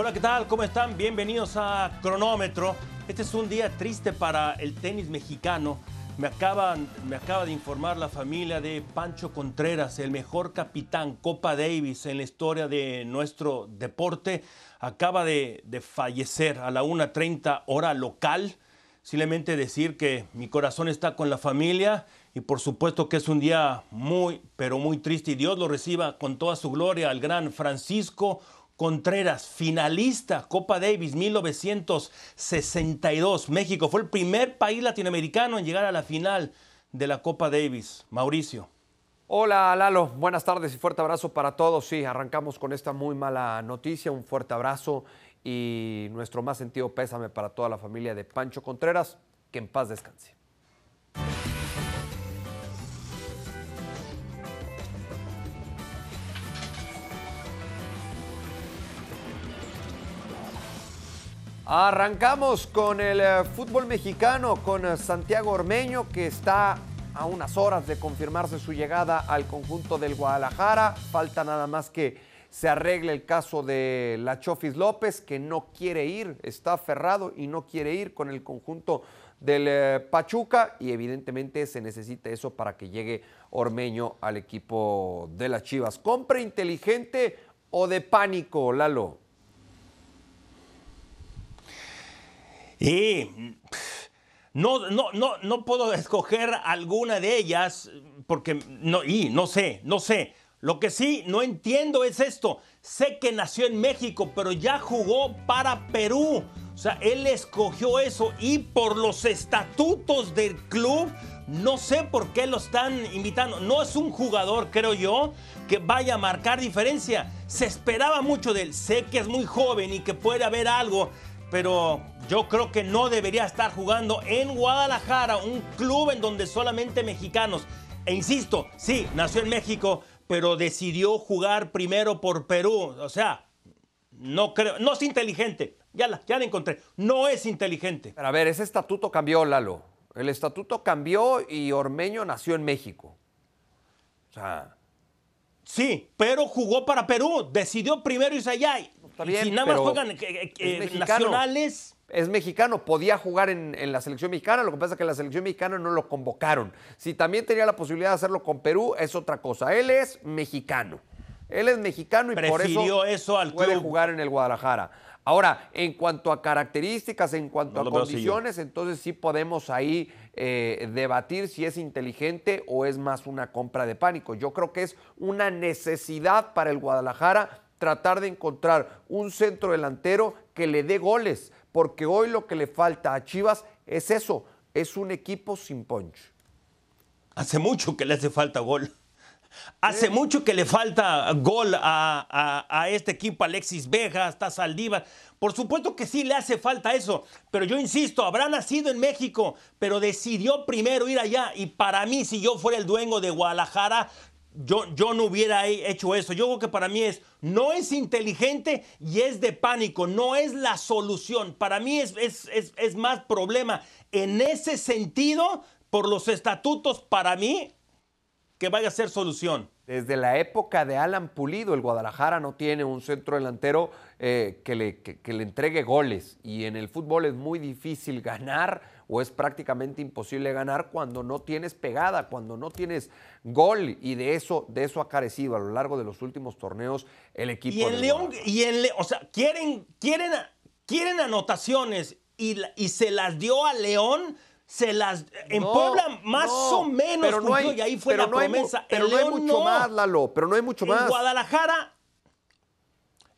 Hola, ¿qué tal? ¿Cómo están? Bienvenidos a Cronómetro. Este es un día triste para el tenis mexicano. Me, acaban, me acaba de informar la familia de Pancho Contreras, el mejor capitán Copa Davis en la historia de nuestro deporte. Acaba de, de fallecer a la 1.30 hora local. Simplemente decir que mi corazón está con la familia y por supuesto que es un día muy, pero muy triste y Dios lo reciba con toda su gloria al gran Francisco Contreras, finalista Copa Davis 1962. México fue el primer país latinoamericano en llegar a la final de la Copa Davis. Mauricio. Hola Lalo, buenas tardes y fuerte abrazo para todos. Sí, arrancamos con esta muy mala noticia, un fuerte abrazo y nuestro más sentido pésame para toda la familia de Pancho Contreras. Que en paz descanse. Arrancamos con el eh, fútbol mexicano, con eh, Santiago Ormeño, que está a unas horas de confirmarse su llegada al conjunto del Guadalajara. Falta nada más que se arregle el caso de la Chofis López, que no quiere ir, está aferrado y no quiere ir con el conjunto del eh, Pachuca y evidentemente se necesita eso para que llegue Ormeño al equipo de las Chivas. ¿Compra inteligente o de pánico, Lalo? Y no, no, no, no puedo escoger alguna de ellas porque no, y no sé, no sé. Lo que sí no entiendo es esto. Sé que nació en México, pero ya jugó para Perú. O sea, él escogió eso y por los estatutos del club, no sé por qué lo están invitando. No es un jugador, creo yo, que vaya a marcar diferencia. Se esperaba mucho de él. Sé que es muy joven y que puede haber algo pero yo creo que no debería estar jugando en Guadalajara, un club en donde solamente mexicanos. E insisto, sí, nació en México, pero decidió jugar primero por Perú. O sea, no creo, no es inteligente. Ya la, ya la encontré. No es inteligente. Pero a ver, ese estatuto cambió, Lalo. El estatuto cambió y Ormeño nació en México. O sea. Sí, pero jugó para Perú. Decidió primero irse allá. Está bien, si nada más juegan eh, eh, eh, nacionales. Es mexicano, podía jugar en, en la selección mexicana, lo que pasa es que la selección mexicana no lo convocaron. Si también tenía la posibilidad de hacerlo con Perú, es otra cosa. Él es mexicano. Él es mexicano y por eso, eso al puede club. jugar en el Guadalajara. Ahora, en cuanto a características, en cuanto No a condiciones, entonces sí podemos ahí eh, debatir si es inteligente o es más una compra de pánico. Yo creo que es una necesidad para el Guadalajara tratar de encontrar un centro delantero que le dé goles, porque hoy lo que le falta a Chivas es eso, es un equipo sin punch. Hace mucho que le hace falta gol. Hace mucho que le falta gol a, a- a este equipo, Alexis Vega, hasta Saldívar. Por supuesto que sí le hace falta eso, pero yo insisto, habrá nacido en México, pero decidió primero ir allá. Y para mí, si yo fuera el dueño de Guadalajara, yo, yo no hubiera he- hecho eso. Yo creo que para mí es, no es inteligente y es de pánico, no es la solución. Para mí es, es, es- más problema. En ese sentido, por los estatutos, para mí, que vaya a ser solución. Desde la época de Alan Pulido, el Guadalajara no tiene un centro delantero eh, que, le, que le entregue goles. Y en el fútbol es muy difícil ganar o es prácticamente imposible ganar cuando no tienes pegada, cuando no tienes gol. Y de eso, de eso ha carecido a lo largo de los últimos torneos el equipo. Y en León, y en Le- o sea, quieren, quieren, quieren anotaciones y, y se las dio a León. Se las. En No, Puebla, más no, o menos, pero no hay- cumplió, y ahí fue pero la no hay mu- promesa. pero no hay mucho más, Lalo, pero no hay mucho en más. Guadalajara.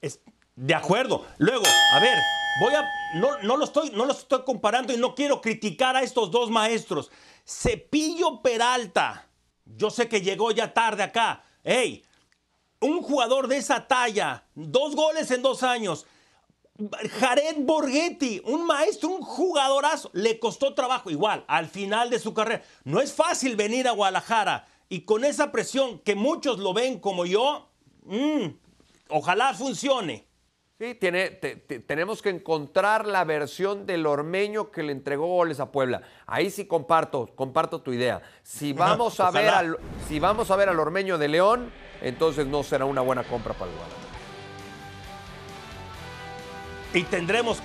es- de acuerdo. Luego, a ver, voy a. No, lo estoy, no los estoy comparando y no quiero criticar a estos dos maestros. Cepillo Peralta. Yo sé que llegó ya tarde acá. ¡Ey! Un jugador de esa talla, dos goles en dos años. Jared Borghetti, un maestro, un jugadorazo, le costó trabajo igual al final de su carrera. No es fácil venir a Guadalajara y con esa presión que muchos lo ven como yo, mm, ojalá funcione. Sí, tiene, te- te- tenemos que encontrar la versión del ormeño que le entregó goles a Puebla. Ahí sí comparto, comparto tu idea. Si vamos a ver al, si vamos a ver al ormeño de León, entonces no será una buena compra para el Guadalajara. Y tendremos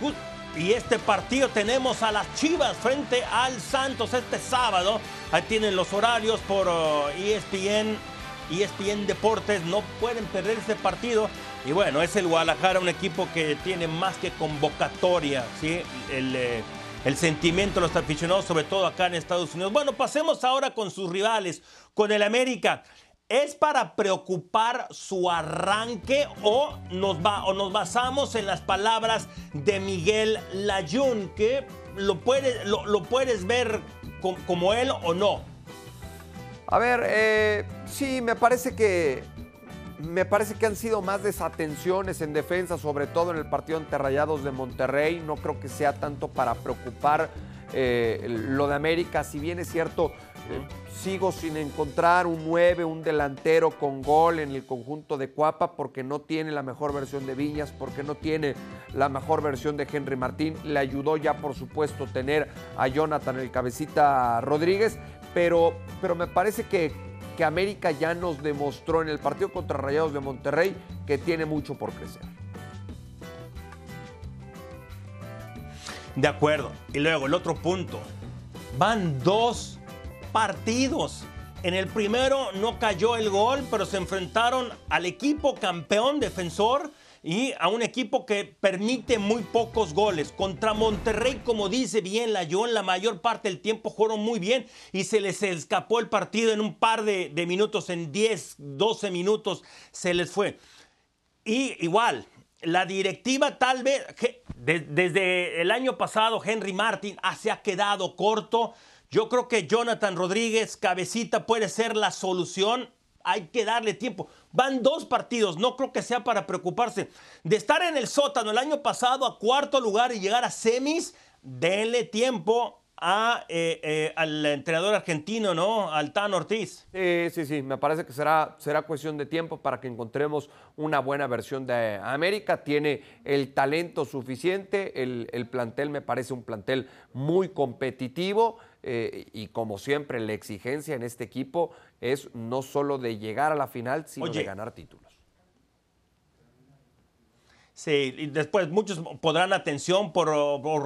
y este partido tenemos a las Chivas frente al Santos este sábado. Ahí tienen los horarios por ESPN, uh, ESPN Deportes. No pueden perder este partido. Y bueno, es el Guadalajara, un equipo que tiene más que convocatoria, ¿sí? El, eh, el sentimiento de los aficionados, sobre todo acá en Estados Unidos. Bueno, pasemos ahora con sus rivales, con el América. ¿Es para preocupar su arranque o nos, va, o nos basamos en las palabras de Miguel Layún, que lo, lo, puedes ver como él o no? A ver, eh, sí, me parece que me parece que han sido más desatenciones en defensa, sobre todo en el partido ante Rayados de Monterrey. No creo que sea tanto para preocupar eh, lo de América, si bien es cierto, eh, sigo sin encontrar un 9, un delantero con gol en el conjunto de Cuapa porque no tiene la mejor versión de Viñas, porque no tiene la mejor versión de Henry Martín. Le ayudó ya, por supuesto, tener a Jonathan el cabecita Rodríguez, pero, pero me parece que, que América ya nos demostró en el partido contra Rayados de Monterrey que tiene mucho por crecer. De acuerdo. Y luego el otro punto. Van dos partidos. En el primero no cayó el gol, pero se enfrentaron al equipo campeón defensor y a un equipo que permite muy pocos goles. Contra Monterrey, como dice bien la en la mayor parte del tiempo jugaron muy bien y se les escapó el partido en un par de, de minutos, en 10, 12 minutos se les fue. Y igual, la directiva tal vez, desde el año pasado, Henry Martin ah, se ha quedado corto. Yo creo que Jonathan Rodríguez, cabecita, puede ser la solución. Hay que darle tiempo. Van dos partidos, no creo que sea para preocuparse. De estar en el sótano el año pasado a cuarto lugar y llegar a semis, denle tiempo eh, eh, al entrenador argentino, ¿no? Al Tan Ortiz. Sí, sí, sí, me parece que será, será cuestión de tiempo para que encontremos una buena versión de América. Tiene el talento suficiente, el plantel me parece un plantel muy competitivo eh, y como siempre la exigencia en este equipo es no solo de llegar a la final, sino de ganar títulos. Sí, y después muchos podrán atención por,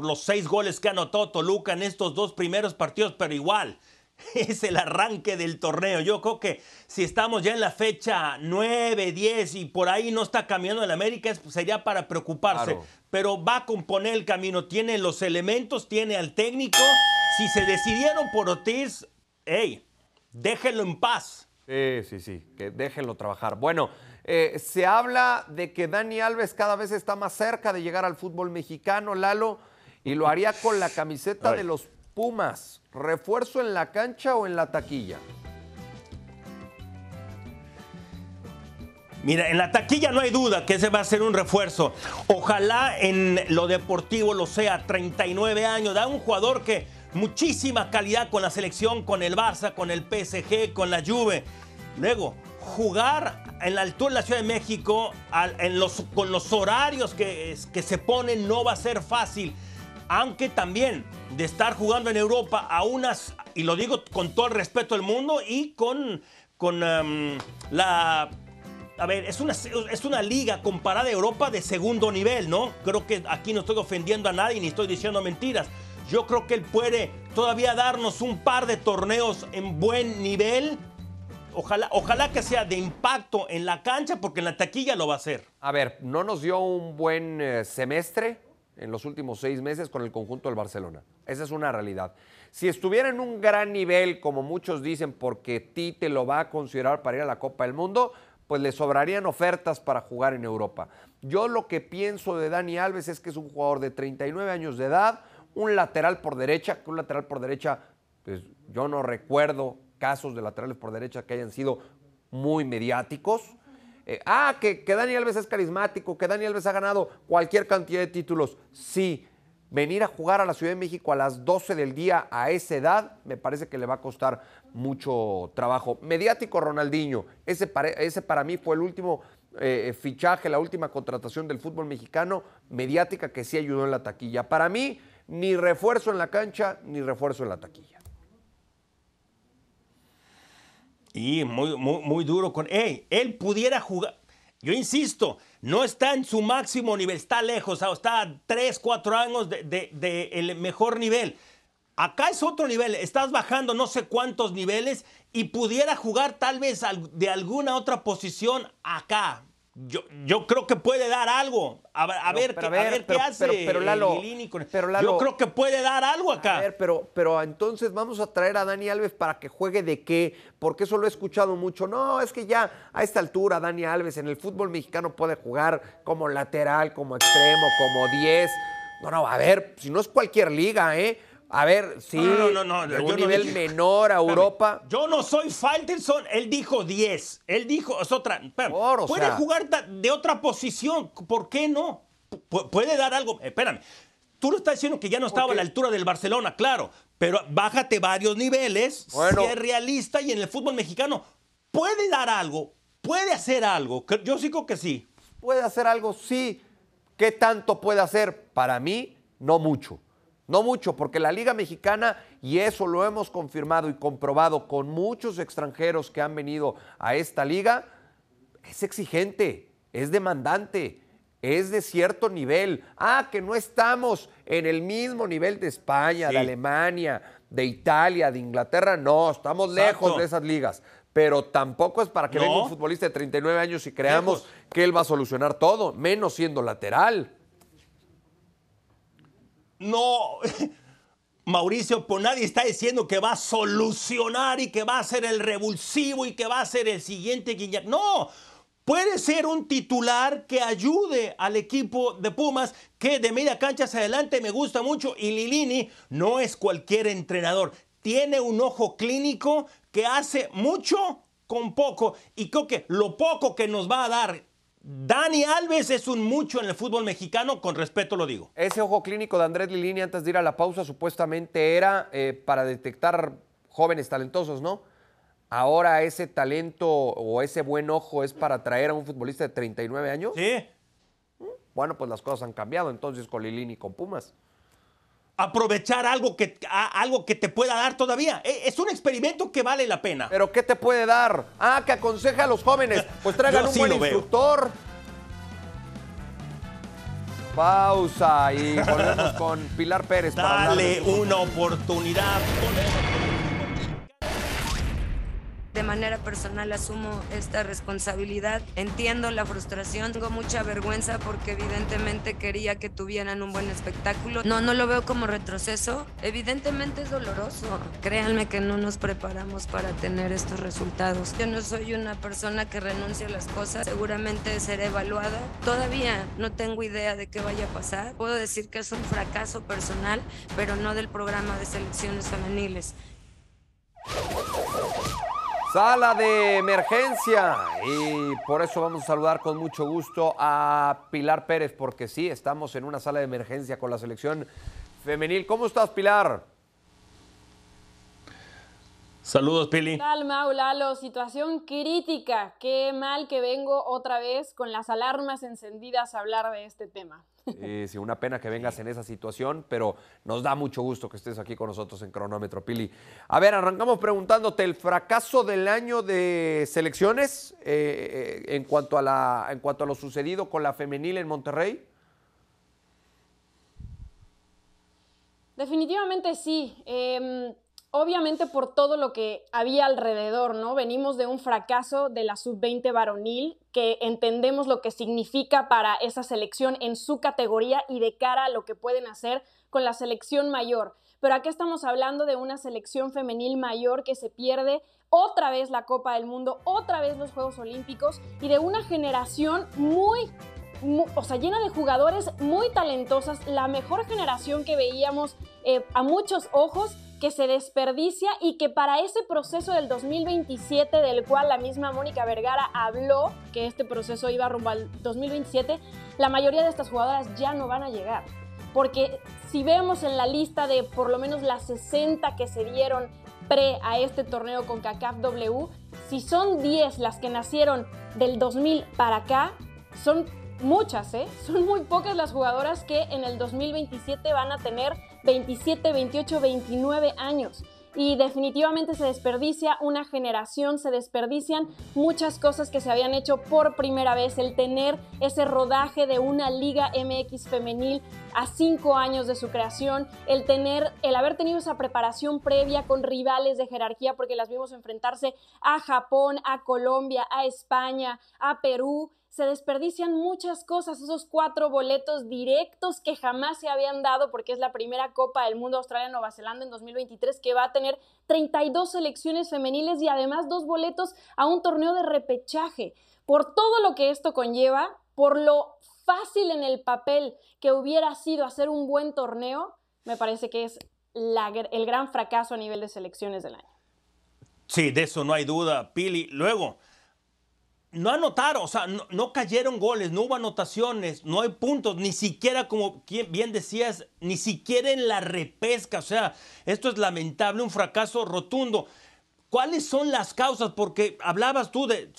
los seis goles que anotó Toluca en estos dos primeros partidos, pero igual es el arranque del torneo. Yo creo que si estamos ya en la fecha 9, 10 y por ahí no está cambiando el América, sería para preocuparse. Pero va a componer el camino, tiene los elementos, tiene al técnico. Si se decidieron por Ortiz, hey, déjenlo en paz. Sí, sí, sí, que déjenlo trabajar. Bueno. Eh, se habla de que Dani Alves cada vez está más cerca de llegar al fútbol mexicano, Lalo, y lo haría con la camiseta de los Pumas. ¿Refuerzo en la cancha o en la taquilla? Mira, en la taquilla no hay duda que ese va a ser un refuerzo. Ojalá en lo deportivo lo sea. 39 años, da un jugador que muchísima calidad con la selección, con el Barça, con el PSG, con la Juve. Luego, jugar en la altura de la Ciudad de México, con los horarios que, que se ponen, no va a ser fácil. Aunque también de estar jugando en Europa a unas, y lo digo con todo el respeto del mundo, y con, con em, la a ver, es una, es una liga comparada a Europa de segundo nivel, ¿no? Creo que aquí no estoy ofendiendo a nadie ni estoy diciendo mentiras. Yo creo que él puede todavía darnos un par de torneos en buen nivel Ojalá, ojalá que sea de impacto en la cancha porque en la taquilla lo va a hacer. A ver, no nos dio un buen eh, semestre en los últimos seis meses con el conjunto del Barcelona. Esa es una realidad. Si estuviera en un gran nivel, como muchos dicen, porque Tite lo va a considerar para ir a la Copa del Mundo, pues le sobrarían ofertas para jugar en Europa. Yo lo que pienso de Dani Alves es que es un jugador de 39 años de edad, un lateral por derecha, que un lateral por derecha, pues yo no recuerdo casos de laterales por derecha que hayan sido muy mediáticos. Eh, ah, que, que Dani Alves es carismático, que Dani Alves ha ganado cualquier cantidad de títulos. Sí, venir a jugar a la Ciudad de México a las 12 del día a esa edad, me parece que le va a costar mucho trabajo. Mediático Ronaldinho, ese para, ese para mí fue el último eh, fichaje, la última contratación del fútbol mexicano, mediática que sí ayudó en la taquilla. Para mí, ni refuerzo en la cancha, ni refuerzo en la taquilla. Y muy, muy, duro con. Hey, él pudiera jugar. yo insisto, no está en su máximo nivel, está lejos, está a 3, 4 años del de, el mejor nivel. Acá es otro nivel, estás bajando no sé cuántos niveles y pudiera jugar tal vez de alguna otra posición acá. Yo, yo creo que puede dar algo. A, ver, qué, a ver qué hace pero, Lalo, Yo creo que puede dar algo acá. A ver, pero, pero entonces vamos a traer a Dani Alves para que juegue de qué, porque eso lo he escuchado mucho. No, es que ya a esta altura Dani Alves en el fútbol mexicano puede jugar como lateral, como extremo, como 10. No, no, a ver, si no es cualquier liga, ¿eh? A ver, sí, no, no, no, de un nivel menor a Europa. Yo no soy Falterson, él dijo 10. Él dijo, es otra. puede jugar de otra posición, ¿por qué no? puede dar algo. Espérame. Tú lo estás diciendo que ya no estaba a la altura del Barcelona, claro, pero bájate varios niveles, bueno. es realista y en el fútbol mexicano puede dar algo, puede hacer algo. Yo sí creo que sí. Puede hacer algo, sí. ¿Qué tanto puede hacer? Para mí, no mucho. No mucho, porque la Liga Mexicana, y eso lo hemos confirmado y comprobado con muchos extranjeros que han venido a esta liga, es exigente, es demandante, es de cierto nivel. Ah, que no estamos en el mismo nivel de España, de Alemania, de Italia, de Inglaterra, no, estamos lejos de esas ligas. Pero tampoco es para que venga un futbolista de 39 años y creamos que él va a solucionar todo, menos siendo lateral. No, Mauricio, pues nadie está diciendo que va a solucionar y que va a ser el revulsivo y que va a ser el siguiente Guiñac. No, puede ser un titular que ayude al equipo de Pumas, que de media cancha hacia adelante me gusta mucho. Y Lilini no es cualquier entrenador. Tiene un ojo clínico que hace mucho con poco. Y creo que lo poco que nos va a dar Dani Alves es un mucho en el fútbol mexicano, con respeto lo digo. Ese ojo clínico de Andrés Lilini antes de ir a la pausa supuestamente era eh, para detectar jóvenes talentosos, ¿no? Ahora ese talento o ese buen ojo es para traer a un futbolista de 39 años. Sí. Bueno, pues las cosas han cambiado entonces con Lilini y con Pumas aprovechar algo que, algo que te pueda dar todavía. E, es un experimento que vale la pena. ¿Pero qué te puede dar? Ah, que aconseja a los jóvenes. Pues traigan un buen instructor. Pausa y volvemos con Pilar Pérez. Dale una oportunidad de manera personal asumo esta responsabilidad. Entiendo la frustración, tengo mucha vergüenza porque evidentemente quería que tuvieran un buen espectáculo. No, no lo veo como retroceso. Evidentemente es doloroso. Créanme que no nos preparamos para tener estos resultados. Yo no soy una persona que renuncia a las cosas. Seguramente seré evaluada. Todavía no tengo idea de qué vaya a pasar. Puedo decir que es un fracaso personal, pero no del programa de selecciones femeniles. Sala de emergencia y por eso vamos a saludar con mucho gusto a Pilar Pérez porque sí, estamos en una sala de emergencia con la selección femenil. ¿Cómo estás, Pilar? Saludos, Pili. ¿Qué tal, Mau, Lalo? Situación crítica. Qué mal que vengo otra vez con las alarmas encendidas a hablar de este tema. Sí, una pena que vengas en esa situación, pero nos da mucho gusto que estés aquí con nosotros en Cronómetro, Pili. A ver, arrancamos preguntándote el fracaso del año de selecciones eh, eh, en, cuanto a la, en cuanto a lo sucedido con la femenil en Monterrey. Definitivamente sí. Em, obviamente por todo lo que había alrededor, ¿no? Venimos de un fracaso de la sub-20 varonil, que entendemos lo que significa para esa selección en su categoría y de cara a lo que pueden hacer con la selección mayor. Pero aquí estamos hablando de una selección femenil mayor que se pierde otra vez la Copa del Mundo, otra vez los Juegos Olímpicos y de una generación muy o sea, llena de jugadores muy talentosas, la mejor generación que veíamos eh, a muchos ojos que se desperdicia y que para ese proceso del 2027, del cual la misma Mónica Vergara habló, que este proceso iba rumbo al 2027, la mayoría de estas jugadoras ya no van a llegar. Porque si vemos en la lista de por lo menos las 60 que se dieron pre a este torneo con CACAF W, si son 10 las que nacieron del 2000 para acá, son muchas, ¿eh? Son muy pocas las jugadoras que en el 2027 van a tener 27, 28, 29 años. y definitivamente se desperdicia una generación, se desperdician muchas cosas que se habían hecho por primera vez, el tener ese rodaje de una Liga MX femenil a cinco años de su creación, el tener, el haber tenido esa preparación previa con rivales de jerarquía, porque las vimos enfrentarse a Japón, a Colombia, a España, a Perú, se desperdician muchas cosas, esos cuatro boletos directos que jamás se habían dado porque es la primera Copa del Mundo Australia-Nueva Zelanda en 2023 que va a tener 32 selecciones femeniles y además dos boletos a un torneo de repechaje. Por todo lo que esto conlleva, por lo fácil en el papel que hubiera sido hacer un buen torneo, me parece que es el gran fracaso a nivel de selecciones del año. Sí, de eso no hay duda, Pili. Luego, no anotaron, o sea, no, cayeron goles, no hubo anotaciones, no hay puntos, ni siquiera, como bien decías, ni siquiera en la repesca. O sea, esto es lamentable, un fracaso rotundo. ¿Cuáles son las causas? Porque hablabas tú de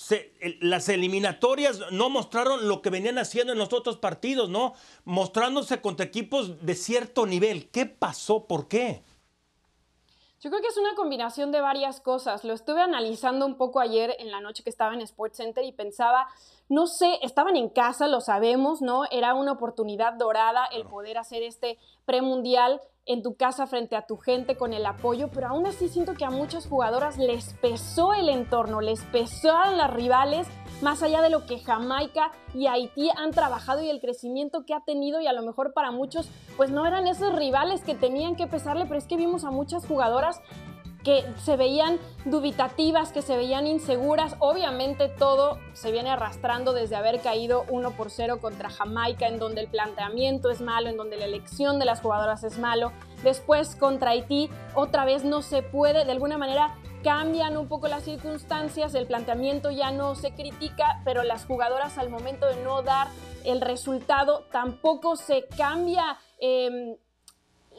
las eliminatorias no mostraron lo que venían haciendo en los otros partidos, ¿no? Mostrándose contra equipos de cierto nivel. ¿Qué pasó? ¿Por qué? Yo creo que es una combinación de varias cosas. Lo estuve analizando un poco ayer en la noche que estaba en Sports Center y pensaba, no sé, estaban en casa, lo sabemos, ¿no? Era una oportunidad dorada el poder hacer este premundial en tu casa frente a tu gente con el apoyo, pero aún así siento que a muchas jugadoras les pesó el entorno, les pesaron las rivales más allá de lo que Jamaica y Haití han trabajado y el crecimiento que ha tenido y a lo mejor para muchos pues no eran esos rivales que tenían que pesarle, pero es que vimos a muchas jugadoras que se veían dubitativas, que se veían inseguras. Obviamente todo se viene arrastrando desde haber caído 1 por 0 contra Jamaica, en donde el planteamiento es malo, en donde la elección de las jugadoras es malo. Después contra Haití, otra vez no se puede, de alguna manera cambian un poco las circunstancias, el planteamiento ya no se critica, pero las jugadoras al momento de no dar el resultado tampoco se cambia. Em,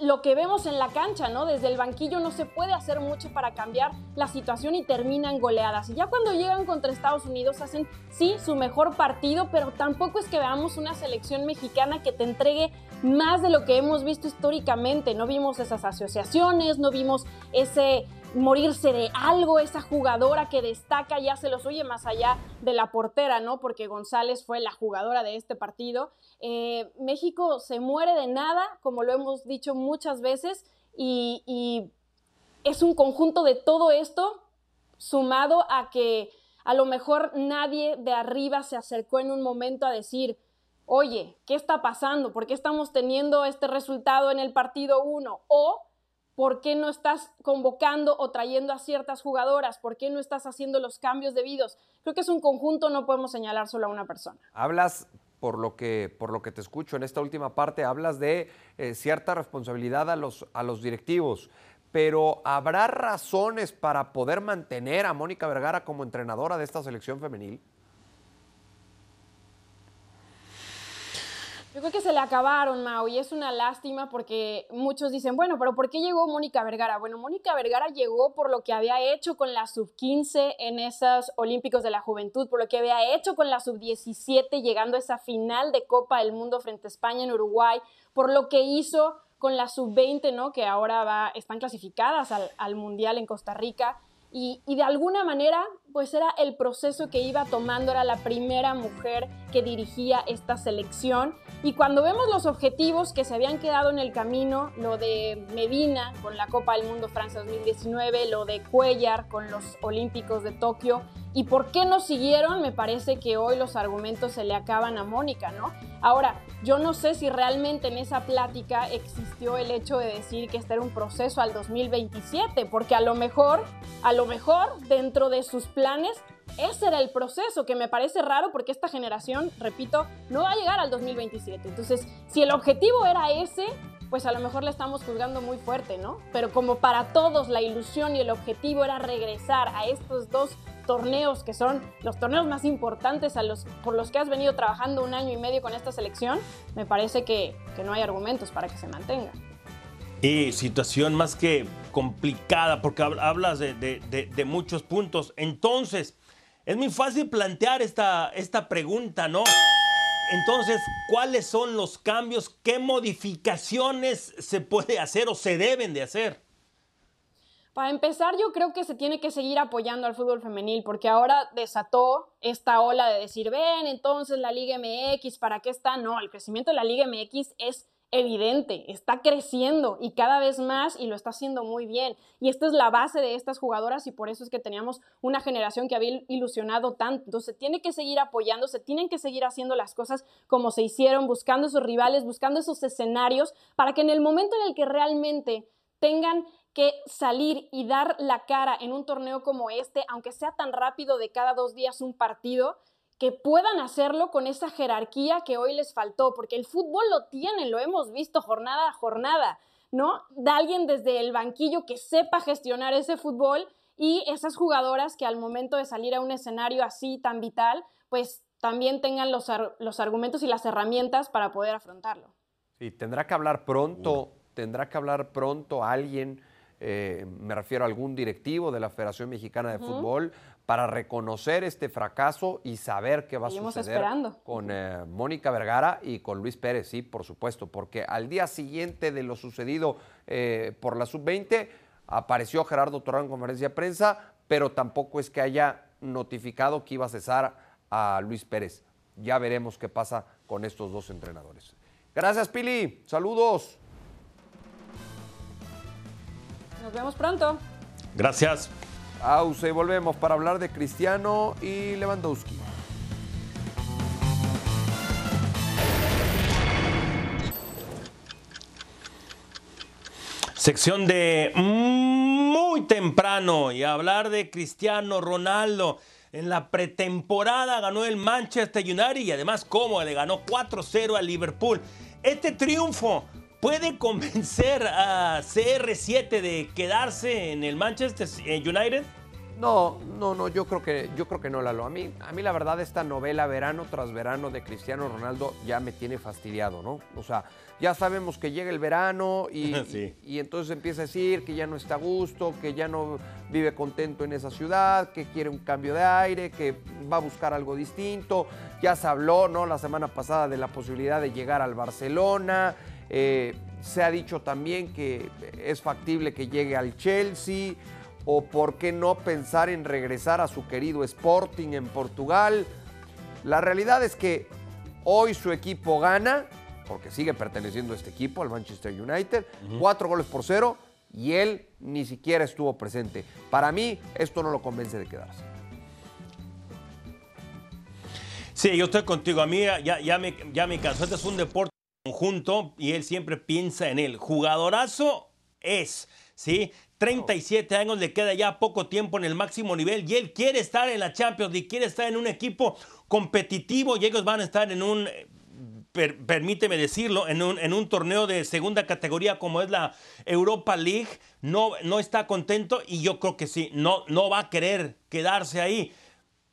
lo que vemos en la cancha, ¿no? Desde el banquillo no se puede hacer mucho para cambiar la situación y terminan goleadas. Y ya cuando llegan contra Estados Unidos hacen, sí, su mejor partido, pero tampoco es que veamos una selección mexicana que te entregue más de lo que hemos visto históricamente. No vimos esas asociaciones, no vimos ese morirse de algo, esa jugadora que destaca ya se los oye más allá de la portera, ¿no? Porque González fue la jugadora de este partido. Eh, México se muere de nada, como lo hemos dicho muchas veces, y, es un conjunto de todo esto sumado a que a lo mejor nadie de arriba se acercó en un momento a decir, oye, ¿qué está pasando? ¿Por qué estamos teniendo este resultado en el partido 1? O ¿Por qué no estás convocando o trayendo a ciertas jugadoras? ¿Por qué no estás haciendo los cambios debidos? Creo que es un conjunto, no podemos señalar solo a una persona. Hablas, por lo que, por lo que te escucho en esta última parte, hablas de eh, cierta responsabilidad a los, a los directivos, pero ¿habrá razones para poder mantener a Mónica Vergara como entrenadora de esta selección femenil? Creo que se le acabaron, Mau, y es una lástima porque muchos dicen, bueno, pero ¿por qué llegó Mónica Vergara? Bueno, Mónica Vergara llegó por lo que había hecho con la sub-15 en esos Olímpicos de la Juventud, por lo que había hecho con la sub-17 llegando a esa final de Copa del Mundo frente a España en Uruguay, por lo que hizo con la sub-20, ¿no? Que ahora están clasificadas al, al Mundial en Costa Rica. Y, de alguna manera, pues era el proceso que iba tomando, era la primera mujer que dirigía esta selección. Y cuando vemos los objetivos que se habían quedado en el camino, lo de Medina con la Copa del Mundo Francia 2019, lo de Cuellar con los Olímpicos de Tokio, ¿Y por qué no siguieron? Me parece que hoy los argumentos se le acaban a Mónica, ¿no? Ahora, yo no sé si realmente en esa plática existió el hecho de decir que este era un proceso al 2027, porque a lo mejor, a lo mejor dentro de sus planes ese era el proceso, que me parece raro porque esta generación, repito, no va a llegar al 2027. Entonces, si el objetivo era ese, pues a lo mejor le estamos juzgando muy fuerte, ¿no? Pero como para todos la ilusión y el objetivo era regresar a estos dos torneos que son los torneos más importantes por los que has venido trabajando un año y medio con esta selección, me parece que, no hay argumentos para que se mantenga. Y situación más que complicada, porque hablas de, muchos puntos. Entonces, es muy fácil plantear esta, esta pregunta, ¿no? Entonces, ¿cuáles son los cambios? ¿Qué modificaciones se puede hacer o se deben de hacer? Para empezar, yo creo que se tiene que seguir apoyando al fútbol femenil, porque ahora desató esta ola de decir, ven, entonces la Liga MX, ¿para qué está? No, el crecimiento de la Liga MX es evidente, está creciendo y cada vez más y lo está haciendo muy bien. Y esta es la base de estas jugadoras y por eso es que teníamos una generación que había ilusionado tanto. Se tiene que seguir apoyando, se tienen que seguir haciendo las cosas como se hicieron, buscando esos rivales, buscando esos escenarios, para que en el momento en el que realmente tengan que salir y dar la cara en un torneo como este, aunque sea tan rápido de cada dos días un partido, que puedan hacerlo con esa jerarquía que hoy les faltó, porque el fútbol lo tiene, lo hemos visto jornada a jornada, ¿no? De alguien desde el banquillo que sepa gestionar ese fútbol y esas jugadoras que al momento de salir a un escenario así tan vital, pues también tengan los, los argumentos y las herramientas para poder afrontarlo. Sí, tendrá que hablar pronto, tendrá que hablar pronto alguien eh, me refiero a algún directivo de la Federación Mexicana de Fútbol, para reconocer este fracaso y saber qué va a suceder con eh, Mónica Vergara y con Luis Pérez, sí, por supuesto, porque al día siguiente de lo sucedido eh, por la sub-20 apareció Gerardo Torrán en conferencia de prensa, pero tampoco es que haya notificado que iba a cesar a Luis Pérez. Ya veremos qué pasa con estos dos entrenadores. Gracias, Pili. Saludos. Nos vemos pronto. Gracias. Pausa y volvemos para hablar de Cristiano y Lewandowski. Sección de muy temprano y hablar de Cristiano Ronaldo. En la pretemporada ganó el Manchester United y además cómo le ganó 4-0 al Liverpool. Este triunfo ¿Puede convencer a CR7 de quedarse en el Manchester United? No, no, no, yo creo que, yo creo que no, Lalo. A mí, a mí la verdad esta novela verano tras verano de Cristiano Ronaldo ya me tiene fastidiado, ¿no? O sea, ya sabemos que llega el verano y, y, entonces empieza a decir que ya no está a gusto, que ya no vive contento en esa ciudad, que quiere un cambio de aire, que va a buscar algo distinto. Ya se habló, ¿no? La semana pasada de la posibilidad de llegar al Barcelona. Eh, se ha dicho también que es factible que llegue al Chelsea o por qué no pensar en regresar a su querido Sporting en Portugal. La realidad es que hoy su equipo gana, porque sigue perteneciendo a este equipo, al Manchester United, cuatro goles por cero y él ni siquiera estuvo presente. Para mí esto no lo convence de quedarse. Sí, yo estoy contigo. A mí ya, ya, me, ya me cansó. Este es un deporte conjunto y él siempre piensa en él. Jugadorazo es, ¿sí? 37 años, le queda ya poco tiempo en el máximo nivel y él quiere estar en la Champions League, quiere estar en un equipo competitivo y ellos van a estar en un, permíteme decirlo, en un, en un, torneo de segunda categoría como es la Europa League. No, no está contento y yo creo que sí, no, no va a querer quedarse ahí.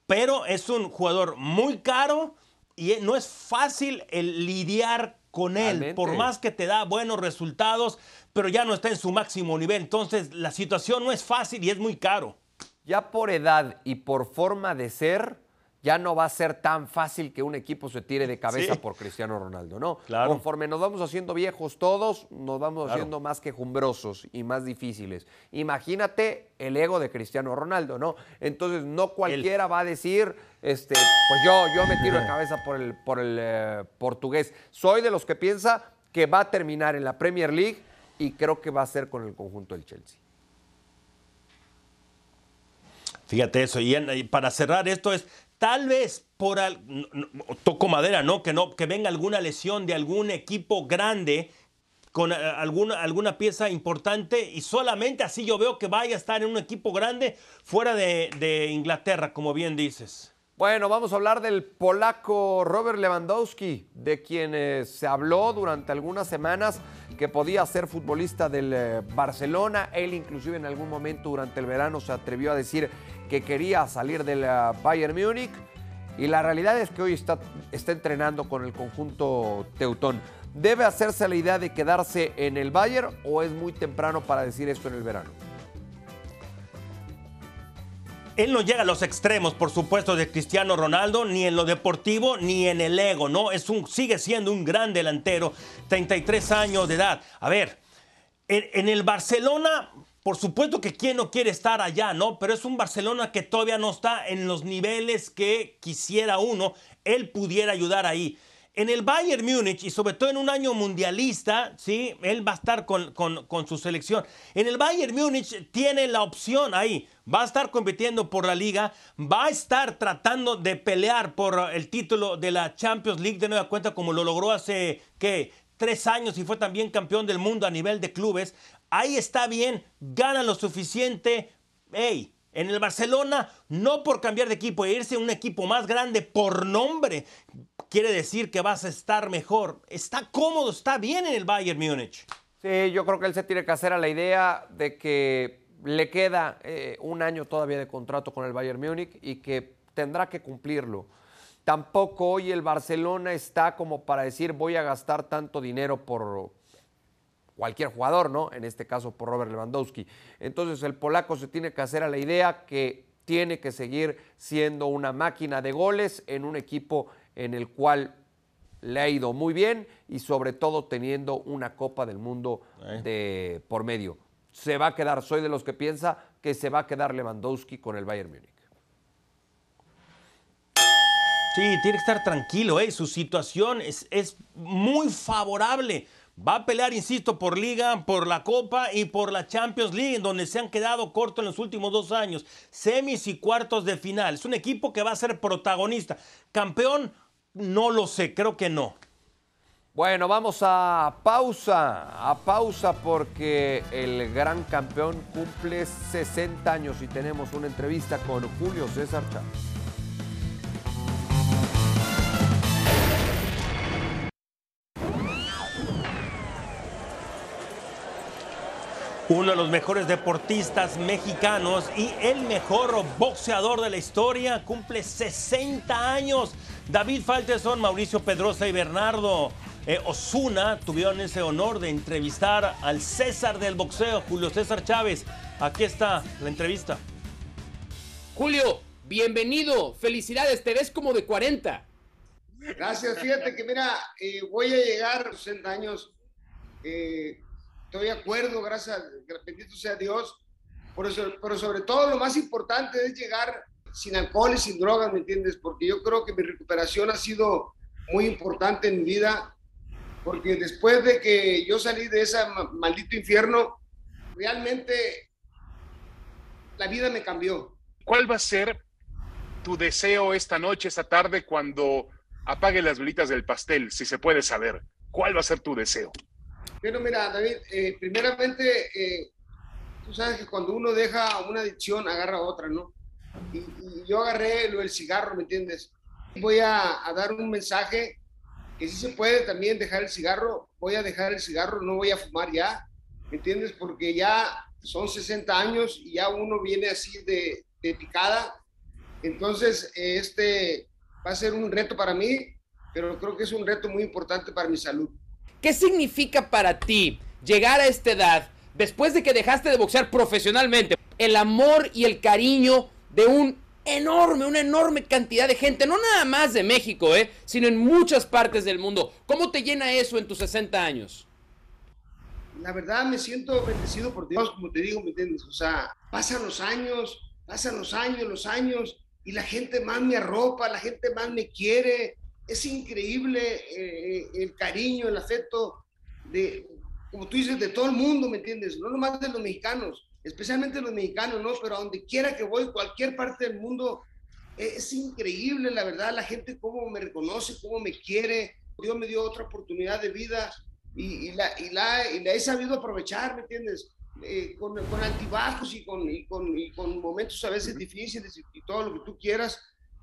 Pero es un jugador muy caro y no es fácil el lidiar con él, por más que te da buenos resultados, pero ya no está en su máximo nivel. Entonces, la situación no es fácil y es muy caro. Ya por edad y por forma de ser, ya no va a ser tan fácil que un equipo se tire de cabeza por Cristiano Ronaldo, ¿no? Claro. Conforme nos vamos haciendo viejos todos, nos vamos haciendo más quejumbrosos y más difíciles. Imagínate el ego de Cristiano Ronaldo, ¿no? Entonces no cualquiera va a decir, este, pues yo, yo me tiro de cabeza por el, por el eh, portugués. Soy de los que piensa que va a terminar en la Premier League y creo que va a ser con el conjunto del Chelsea. Fíjate eso, y para cerrar esto es, Tal vez por toco madera, ¿no? Que no que venga alguna lesión de algún equipo grande con alguna, alguna pieza importante y solamente así yo veo que vaya a estar en un equipo grande fuera de Inglaterra, como bien dices. Bueno, vamos a hablar del polaco Robert Lewandowski, de quien eh, se habló durante algunas semanas que podía ser futbolista del eh, Barcelona. Él inclusive en algún momento durante el verano se atrevió a decir que quería salir del eh, Bayern Múnich. Y la realidad es que hoy está, está entrenando con el conjunto teutón. ¿Debe hacerse la idea de quedarse en el Bayern o es muy temprano para decir esto en el verano? Él no llega a los extremos, por supuesto, de Cristiano Ronaldo, ni en lo deportivo, ni en el ego, ¿no? Es un, sigue siendo un gran delantero, 33 años de edad. A ver, en, el Barcelona por supuesto que quien no quiere estar allá, ¿no? Pero es un Barcelona que todavía no está en los niveles que quisiera uno. Él pudiera ayudar ahí. En el Bayern Múnich y sobre todo en un año mundialista, ¿sí? Él va a estar con, con, su selección. En el Bayern Múnich tiene la opción ahí. Va a estar compitiendo por la liga, va a estar tratando de pelear por el título de la Champions League de nueva cuenta como lo logró hace, ¿qué? Tres años y fue también campeón del mundo a nivel de clubes ahí está bien, gana lo suficiente. En el Barcelona, no por cambiar de equipo e irse a un equipo más grande por nombre, quiere decir que vas a estar mejor. Está cómodo, está bien en el Bayern Múnich. Sí, yo creo que él se tiene que hacer a la idea de que le queda eh, un año todavía de contrato con el Bayern Múnich y que tendrá que cumplirlo. Tampoco hoy el Barcelona está como para decir voy a gastar tanto dinero por, cualquier jugador, ¿no? En este caso por Robert Lewandowski. Entonces el polaco se tiene que hacer a la idea que tiene que seguir siendo una máquina de goles en un equipo en el cual le ha ido muy bien y sobre todo teniendo una Copa del Mundo de por medio. Se va a quedar, soy de los que piensa que se va a quedar Lewandowski con el Bayern Múnich. Sí, tiene que estar tranquilo, ¿eh? su situación es, es muy favorable Va a pelear, insisto, por Liga, por la Copa y por la Champions League, en donde se han quedado cortos en los últimos dos años. Semis y cuartos de final. Es un equipo que va a ser protagonista. Campeón, no lo sé, creo que no. Bueno, vamos a pausa, a pausa porque el gran campeón cumple 60 años y tenemos una entrevista con Julio César Chávez. Uno de los mejores deportistas mexicanos y el mejor boxeador de la historia, cumple 60 años. David Falteson, Mauricio Pedrosa y Bernardo eh, Osuna tuvieron ese honor de entrevistar al César del boxeo, Julio César Chávez. Aquí está la entrevista. Julio, bienvenido, felicidades, te ves como de 40. Gracias, fíjate que mira, eh, voy a llegar a 60 años. Eh, estoy de acuerdo, gracias, bendito sea Dios, pero sobre todo lo más importante es llegar sin alcohol y sin drogas, ¿me entiendes? Porque yo creo que mi recuperación ha sido muy importante en mi vida, porque después de que yo salí de ese maldito infierno, realmente la vida me cambió. ¿Cuál va a ser tu deseo esta noche, esta tarde, cuando apague las velitas del pastel, si se puede saber? ¿Cuál va a ser tu deseo? Bueno, mira, David, eh, primeramente, eh, tú sabes que cuando uno deja una adicción, agarra otra, ¿no? Y, yo agarré lo del cigarro, ¿me entiendes? Voy a, dar un mensaje que sí se puede también dejar el cigarro. Voy a dejar el cigarro, no voy a fumar ya, ¿me entiendes? Porque ya son 60 años y ya uno viene así de, de picada. Entonces, este va a ser un reto para mí, pero creo que es un reto muy importante para mi salud. ¿Qué significa para ti llegar a esta edad, después de que dejaste de boxear profesionalmente, el amor y el cariño de un enorme, una enorme cantidad de gente, no nada más de México, ¿eh? sino en muchas partes del mundo. ¿Cómo te llena eso en tus 60 años? La verdad me siento bendecido por Dios, como te digo, ¿me entiendes? O sea, pasan los años, pasan los años, los años, y la gente más me arropa, la gente más me quiere, es increíble eh, el cariño, el afecto de, como tú dices, de todo el mundo, ¿me entiendes? No nomás de los mexicanos, especialmente los mexicanos, ¿no? Pero a donde quiera que voy, cualquier parte del mundo, es increíble, la verdad, la gente cómo me reconoce, cómo me quiere. Dios me dio otra oportunidad de vida y, la, y, la, he sabido aprovechar, ¿me entiendes? Eh, con, con, altibajos y con, y con, y con momentos a veces difíciles y todo lo que tú quieras,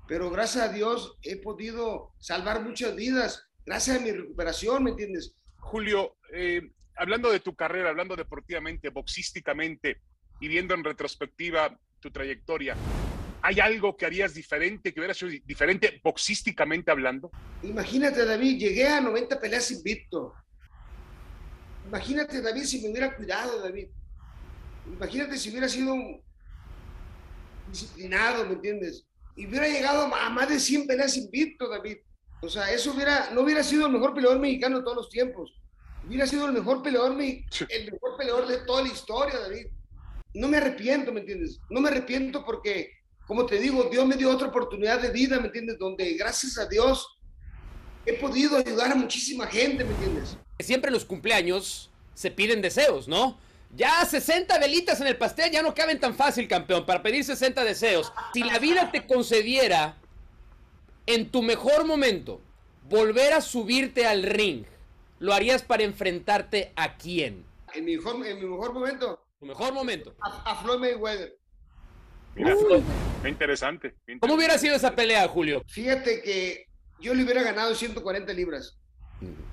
pero gracias a Dios he podido salvar muchas vidas, gracias a mi recuperación, ¿me entiendes? Julio, eh, hablando de tu carrera, hablando deportivamente, boxísticamente y viendo en retrospectiva tu trayectoria, ¿hay algo que harías diferente, que hubiera sido diferente boxísticamente hablando? Imagínate, David, llegué a 90 peleas invicto. Imagínate, David, si me hubiera cuidado, David. Imagínate si hubiera sido disciplinado, ¿me entiendes? Y hubiera llegado a más de 100 peleas invicto, David. O sea, eso hubiera, no hubiera sido el mejor peleador mexicano de todos los tiempos. Hubiera sido el mejor peleador, el mejor peleador de toda la historia, David. no me arrepiento, ¿me entiendes? No me arrepiento porque, como te digo, Dios me dio otra oportunidad de vida, ¿me entiendes? Donde gracias a Dios he podido ayudar a muchísima gente, ¿me entiendes? Siempre en los cumpleaños se piden deseos, ¿no? Ya 60 velitas en el pastel ya no caben tan fácil, campeón, para pedir 60 deseos. Si la vida te concediera en tu mejor momento volver a subirte al ring, ¿lo harías para enfrentarte a quién? En mi mejor, en mi mejor momento, Tu mejor momento. a, a Floyd Mayweather. Mira, qué interesante. qué ¿Cómo hubiera sido esa pelea, Julio? Fíjate que yo le hubiera ganado 140 libras,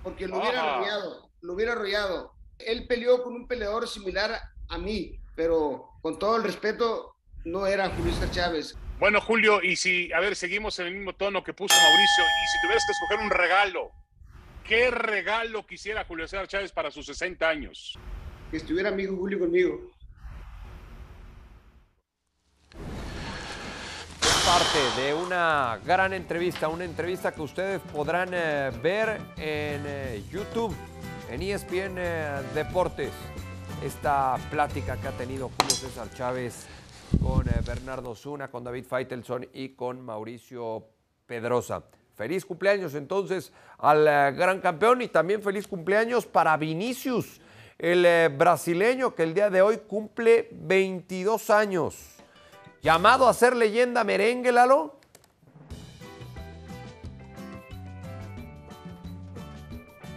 porque lo hubiera Ah. arrollado, lo hubiera arrollado. Él peleó con un peleador similar a mí, pero con todo el respeto, no era Julio César Chávez. Bueno, Julio, y si, a ver, seguimos en el mismo tono que puso Mauricio, y si tuvieras que escoger un regalo, ¿qué regalo quisiera Julio César Chávez para sus 60 años? Que estuviera mi hijo Julio conmigo. Es parte de una gran entrevista, una entrevista que ustedes podrán eh, ver en eh, YouTube, en ESPN eh, Deportes. Esta plática que ha tenido Julio César Chávez con eh, Bernardo Zuna, con David Feitelson y con Mauricio Pedrosa. Feliz cumpleaños entonces al eh, gran campeón y también feliz cumpleaños para Vinicius, el brasileño que el día de hoy cumple 22 años. Llamado a ser leyenda merengue, Lalo.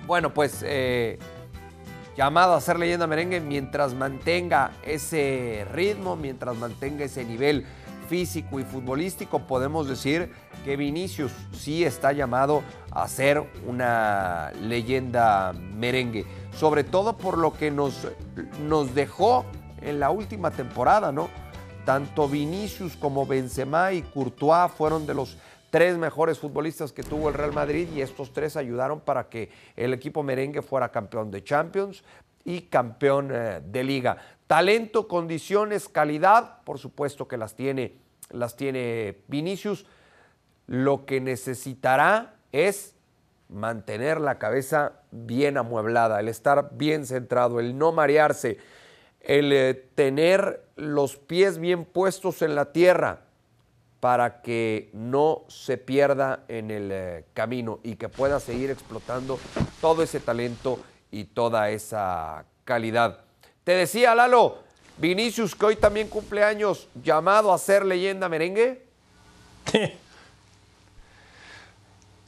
Bueno, pues eh, llamado a ser leyenda merengue mientras mantenga ese ritmo, mientras mantenga ese nivel físico y futbolístico, podemos decir que Vinicius sí está llamado a ser una leyenda merengue, sobre todo por lo que nos, nos dejó en la última temporada, ¿no? Tanto Vinicius como Benzema y Courtois fueron de los tres mejores futbolistas que tuvo el Real Madrid y estos tres ayudaron para que el equipo merengue fuera campeón de Champions y campeón eh, de liga. Talento, condiciones, calidad, por supuesto que las tiene, las tiene Vinicius. Lo que necesitará es mantener la cabeza bien amueblada, el estar bien centrado, el no marearse, el eh, tener los pies bien puestos en la tierra para que no se pierda en el eh, camino y que pueda seguir explotando todo ese talento y toda esa calidad. Te decía, Lalo, Vinicius, que hoy también cumple años, llamado a ser leyenda merengue.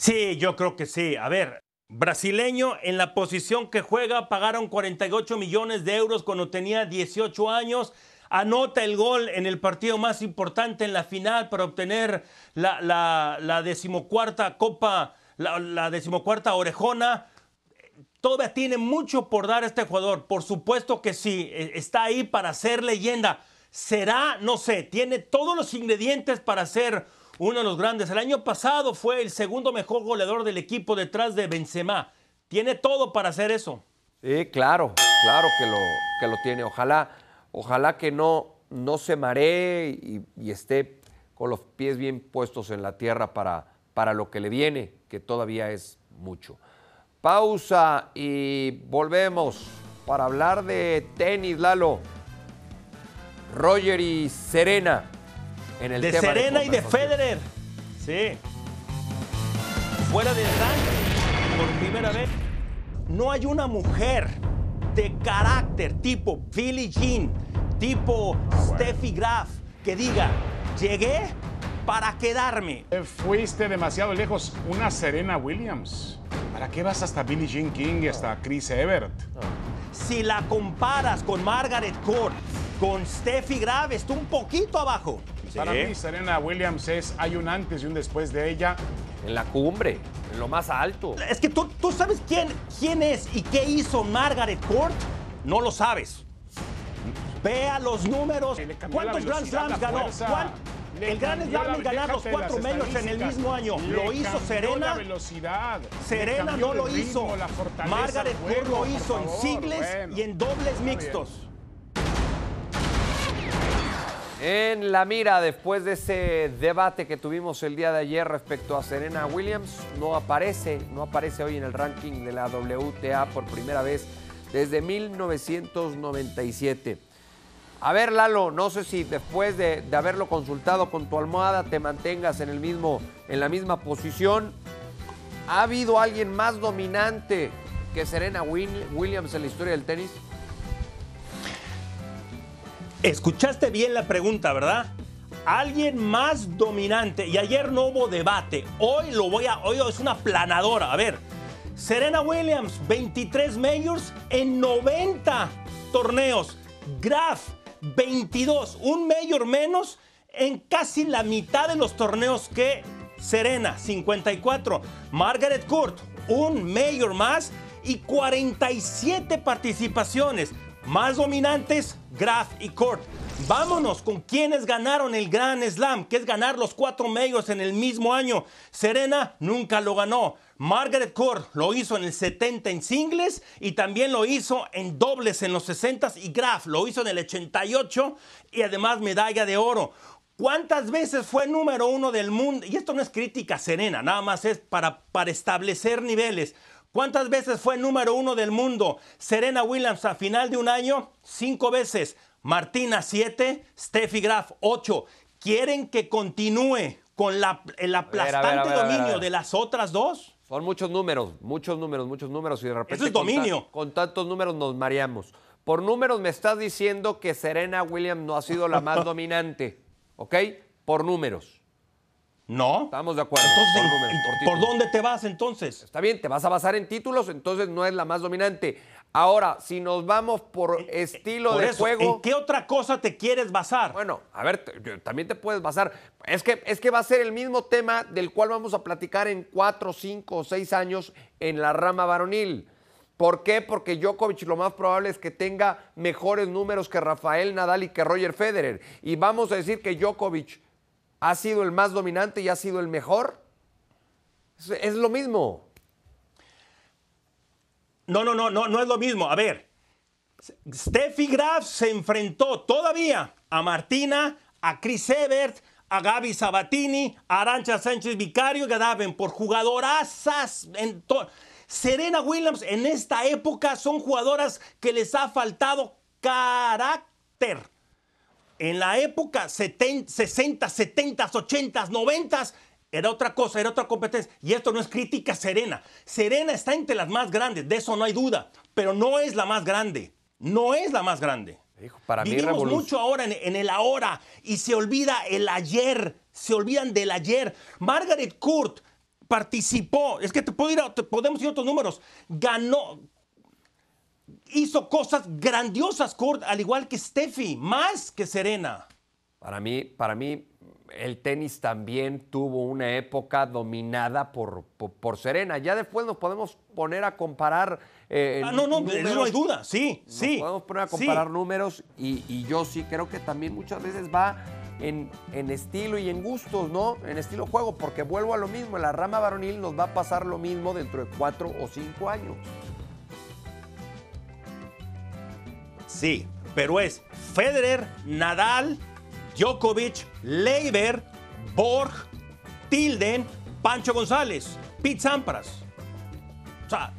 Sí, yo creo que sí. A ver, brasileño en la posición que juega pagaron 48 millones de euros cuando tenía 18 años. Anota el gol en el partido más importante en la final para obtener la, decimocuarta copa, la, decimocuarta orejona. Todavía tiene mucho por dar este jugador. Por supuesto que sí, eh, está ahí para ser leyenda. Será, no sé, tiene todos los ingredientes para ser uno de los grandes. El año pasado fue el segundo mejor goleador del equipo detrás de Benzema. Tiene todo para hacer eso. Sí, claro, claro que lo, que lo tiene. Ojalá, ojalá que no, no se maree y, y esté con los pies bien puestos en la tierra para, para lo que le viene, que todavía es mucho. Pausa y volvemos para hablar de tenis, Lalo. Roger y Serena en el de tema Serena y de. Federer. Sí. Fuera del ranking, por primera vez, no hay una mujer de carácter tipo Billie Jean, tipo Steffi Graf, que diga, llegué para quedarme. Fuiste demasiado lejos. Una Serena Williams. ¿Para qué vas hasta Billie Jean King y hasta Chris Evert? Si la comparas con Margaret Court, con Steffi Graf, está un poquito abajo. Para mí, Serena Williams es, hay un antes y un después de ella. En la cumbre, lo más alto. Es que tú, tú sabes quién, quién es y qué hizo Margaret Court. No lo sabes. Vea los números. ¿Cuántos Grand Slams la ganó? fuerza. ¿Cuán- Le El Grand cambió Slam la- y ganar los cuatro medios en el mismo año. Le ¿Lo hizo la Serena? velocidad. Serena no lo ritmo, hizo. Margaret Court lo hizo en singles Bueno, y en dobles mixtos. En la mira, después de ese debate que tuvimos el día de ayer respecto a Serena Williams, no aparece, no aparece hoy en el ranking de la WTA por primera vez desde 1997. A ver, Lalo, no sé si después de, haberlo consultado con tu almohada te mantengas en, el mismo, en la misma posición. ¿Ha habido alguien más dominante que Serena Wil- Williams en la historia del tenis? Escuchaste bien la pregunta, ¿verdad? Alguien más dominante. Y ayer no hubo debate. Hoy lo voy a. Hoy es una planadora. A ver. Serena Williams, 23 majors en 90 torneos. Graf, 22. Un mayor menos en casi la mitad de los torneos que Serena, 54. Margaret Court, un mayor más y 47 participaciones. Más dominantes, Graf y Court. Vámonos con quienes ganaron el Grand Slam, que es ganar los cuatro medios en el mismo año. Serena nunca lo ganó. Margaret Court lo hizo en el 70 en singles y también lo hizo en dobles en los 60 y Graf lo hizo en el 88 y además medalla de oro. ¿Cuántas veces fue número uno del mundo? Y esto no es crítica Serena, nada más es para, para establecer niveles. ¿Cuántas veces fue número uno del mundo? Serena Williams a final de un año, cinco veces. Martina, siete. Steffi Graf, ocho. ¿Quieren que continúe con la, el aplastante a ver, a ver, a dominio de las otras dos? Son muchos números, muchos números, muchos números y de repente Eso es con dominio. Con, tantos números nos mareamos. Por números me estás diciendo que Serena Williams no ha sido la más dominante, ¿ok? Por números. No. Estamos de acuerdo. Entonces, por ¿en- números, en- por ¿por títulos. dónde te vas entonces? Está bien, te vas a basar en títulos, entonces no es la más dominante. Ahora, si nos vamos por estilo Eh, Por de eso, juego. ¿en qué otra cosa te quieres basar? Bueno, a ver, te- también te puedes basar. Es que, es que va a ser el mismo tema del cual vamos a platicar en cuatro, cinco o seis años en la rama varonil. ¿Por qué? Porque Djokovic lo más probable es que tenga mejores números que Rafael Nadal y que Roger Federer. Y vamos a decir que Djokovic ha sido el más dominante y ha sido el mejor. Es, lo mismo. No, no, no, no, no es lo mismo. A ver, Steffi Graf se enfrentó todavía a Martina, a Chris Evert, a Gaby Sabatini, a Arancha Sánchez Vicario y a Daven por jugadorazas. Serena Williams en esta época son jugadoras que les ha faltado carácter. En la época 70, 60, 70, 80, 90 era otra cosa, era otra competencia. Y esto no es crítica Serena. Serena está entre las más grandes, de eso no hay duda, pero no es la más grande. No es la más grande. Hijo, para mí Vivimos revolu- mucho ahora en, en el ahora y se olvida el ayer, se olvidan del ayer. Margaret Court participó, es que te, puedo ir a- te podemos ir a otros números, ganó, hizo cosas grandiosas Court, al igual que Steffi, más que Serena. Para mí, para mí, el tenis también tuvo una época dominada por, por, por Serena. Ya después nos podemos poner a comparar. eh, Ah, no, no, eso no números. hay duda, sí, Nos sí. podemos poner a sí. comparar números y, y yo sí creo que también muchas veces va en, en estilo y en gustos, ¿no? En estilo juego, porque vuelvo a lo mismo. En la rama varonil nos va a pasar lo mismo dentro de cuatro o cinco años. Sí, pero es Federer, Nadal, Djokovic, Leiber, Borg, Tilden, Pancho González, Pete Sampras. O sea,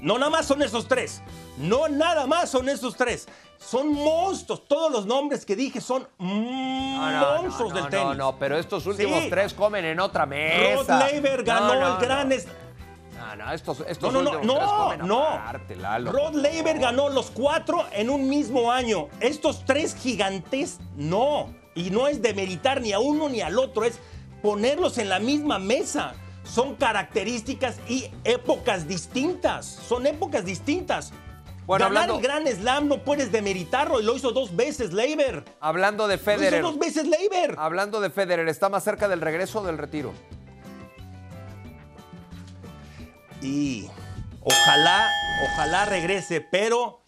no nada más son esos tres. No nada más son esos tres. Son monstruos. Todos los nombres que dije son monstruos no, del tenis. No, no, pero estos últimos Sí. tres comen en otra mesa. Rod Laver ganó el Gran no. No, no, estos, estos No, no, no, no, no. aparte. Rod Laver ganó los cuatro en un mismo año. Estos tres gigantes, no. Y no es demeritar ni a uno ni al otro, es ponerlos en la misma mesa. Son características y épocas distintas. Son épocas distintas. Bueno, Ganar hablando- el Gran Slam no puedes demeritarlo y lo hizo dos veces Leiber. Hablando de Lo Federer. hizo dos veces Leiber. Hablando de Federer, ¿está más cerca del regreso o del retiro? Y ojalá, ojalá regrese, pero,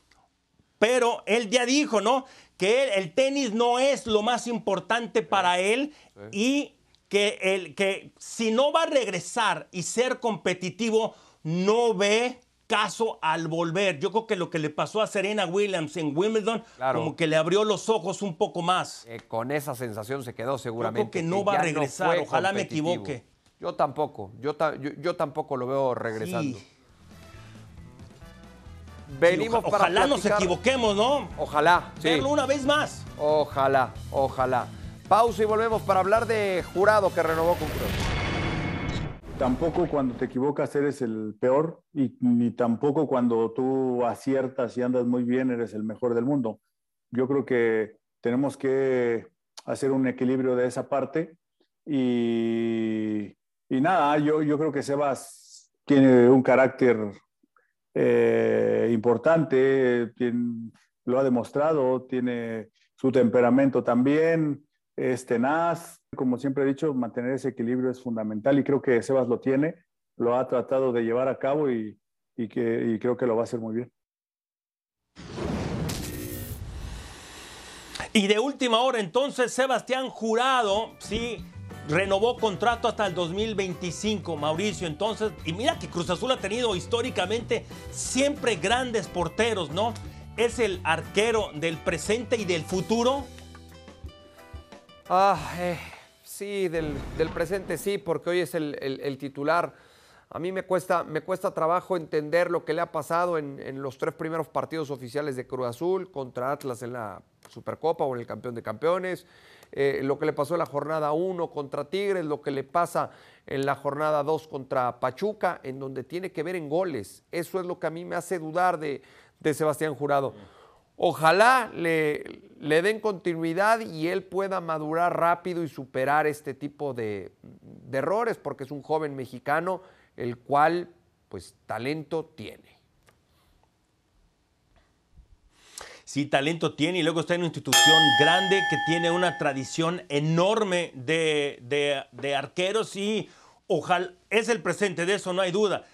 pero él ya dijo, ¿no? Que él- el tenis no es lo más importante para él y que, el, que si no va a regresar y ser competitivo, no ve caso al volver. Yo creo que lo que le pasó a Serena Williams en Wimbledon, Claro. como que le abrió los ojos un poco más. Eh, con esa sensación se quedó seguramente. que no va a regresar, ojalá me equivoque. Yo tampoco, yo, ta- yo- yo tampoco lo veo regresando. Sí. venimos oja- para Ojalá nos equivoquemos, ¿no? Ojalá, sí. Verlo una vez más. Ojalá, ojalá. Pausa y volvemos para hablar de Jurado que renovó con Cruz. Tampoco cuando te equivocas eres el peor y ni tampoco cuando tú aciertas y andas muy bien eres el mejor del mundo. Yo creo que tenemos que hacer un equilibrio de esa parte y, y nada, yo, yo creo que Sebas tiene un carácter eh, importante, lo ha demostrado, tiene su temperamento también, es tenaz. Como siempre he dicho, mantener ese equilibrio es fundamental y creo que Sebas lo tiene, lo ha tratado de llevar a cabo y, y que, y creo que lo va a hacer muy bien. Y de última hora, entonces, Sebastián Jurado, sí, renovó contrato hasta el 2025, Mauricio. Entonces, y mira que Cruz Azul ha tenido históricamente siempre grandes porteros, ¿no? Es el arquero del presente y del futuro. Ah, eh, sí, del, presente sí, porque hoy es el titular. A mí me cuesta, me cuesta trabajo entender lo que le ha pasado en, los tres primeros partidos oficiales de Cruz Azul contra Atlas en la Supercopa o en el Campeón de Campeones, eh, lo que le pasó en la jornada 1 contra Tigres, lo que le pasa en la jornada 2 contra Pachuca, en donde tiene que ver en goles. Eso es lo que a mí me hace dudar de, de Sebastián Jurado. Ojalá le, le den continuidad y él pueda madurar rápido y superar este tipo de errores, porque es un joven mexicano el cual, pues, talento tiene. Sí, talento tiene y luego está en una institución grande que tiene una tradición enorme de, de- arqueros y ojalá es el presente, de eso no hay duda.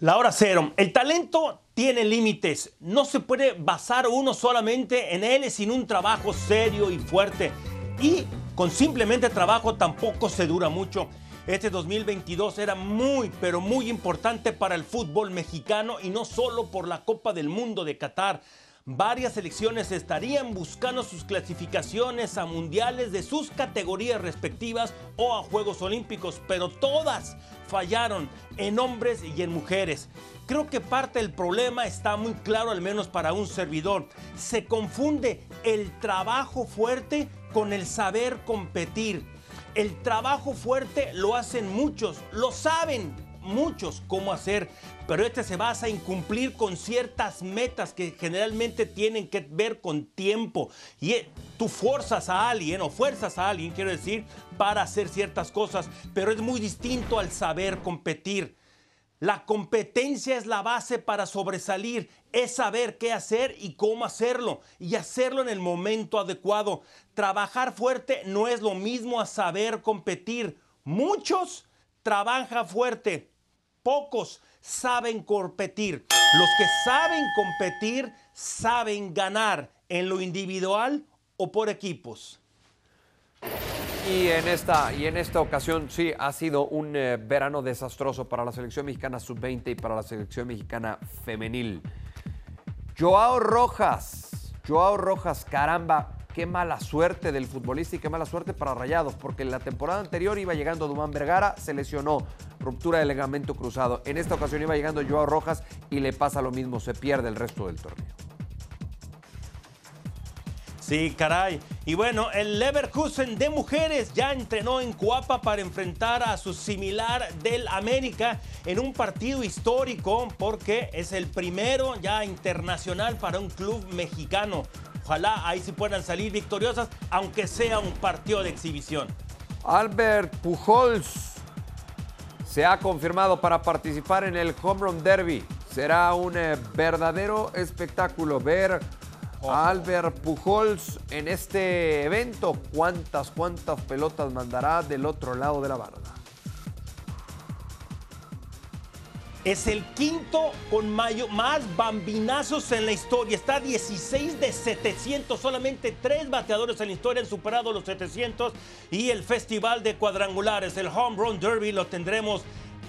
La hora cero. El talento tiene límites. No se puede basar uno solamente en él sin un trabajo serio y fuerte. Y con simplemente trabajo tampoco se dura mucho. Este 2022 era muy, pero muy importante para el fútbol mexicano y no solo por la Copa del Mundo de Qatar. Varias selecciones estarían buscando sus clasificaciones a mundiales de sus categorías respectivas o a Juegos Olímpicos, pero todas fallaron en hombres y en mujeres. Creo que parte del problema está muy claro, al menos para un servidor. Se confunde el trabajo fuerte con el saber competir. El trabajo fuerte lo hacen muchos, lo saben muchos cómo hacer, pero este se basa en cumplir con ciertas metas que generalmente tienen que ver con tiempo. Y eh, tú fuerzas a alguien o fuerzas a alguien, quiero decir, para hacer ciertas cosas, pero es muy distinto al saber competir. La competencia es la base para sobresalir, es saber qué hacer y cómo hacerlo y hacerlo en el momento adecuado. Trabajar fuerte no es lo mismo a saber competir. Muchos trabajan fuerte, pocos saben competir. Los que saben competir saben ganar en lo individual o por equipos. Y en esta, y en esta ocasión sí ha sido un eh, verano desastroso para la selección mexicana sub-20 y para la selección mexicana femenil. Joao Rojas, Joao Rojas, caramba, qué mala suerte del futbolista y qué mala suerte para Rayados, porque en la temporada anterior iba llegando Dumán Vergara, se lesionó, ruptura del ligamento cruzado. En esta ocasión iba llegando Joao Rojas y le pasa lo mismo, se pierde el resto del torneo. Sí, caray. Y bueno, el Leverkusen de mujeres ya entrenó en Cuapa para enfrentar a su similar del América en un partido histórico porque es el primero ya internacional para un club mexicano. Ojalá ahí sí puedan salir victoriosas, aunque sea un partido de exhibición. Albert Pujols se ha confirmado para participar en el Home Run Derby. Será un eh, verdadero espectáculo ver a Albert Pujols en este evento. ¿Cuántas, cuántas pelotas mandará del otro lado de la barda? Es el quinto con mayo, más bambinazos en la historia. Está a 16 de 700. Solamente tres bateadores en la historia han superado los 700. Y el Festival de Cuadrangulares, el Home Run Derby, lo tendremos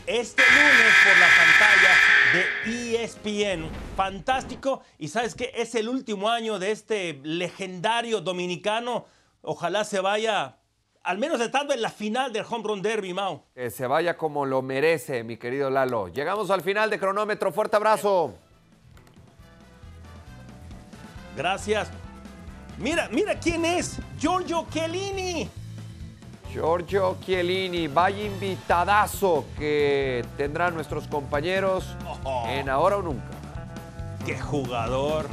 este lunes por la pantalla de ESPN. Fantástico. Y sabes que es el último año de este legendario dominicano. Ojalá se vaya al menos estando en la final del Home Run Derby, Mao. Que se vaya como lo merece, mi querido Lalo. Llegamos al final de cronómetro. Fuerte abrazo. Gracias. Mira, mira quién es. Giorgio Chiellini. Giorgio Chiellini, vaya invitadazo que tendrán nuestros compañeros Oh. en Ahora o Nunca. Qué jugador.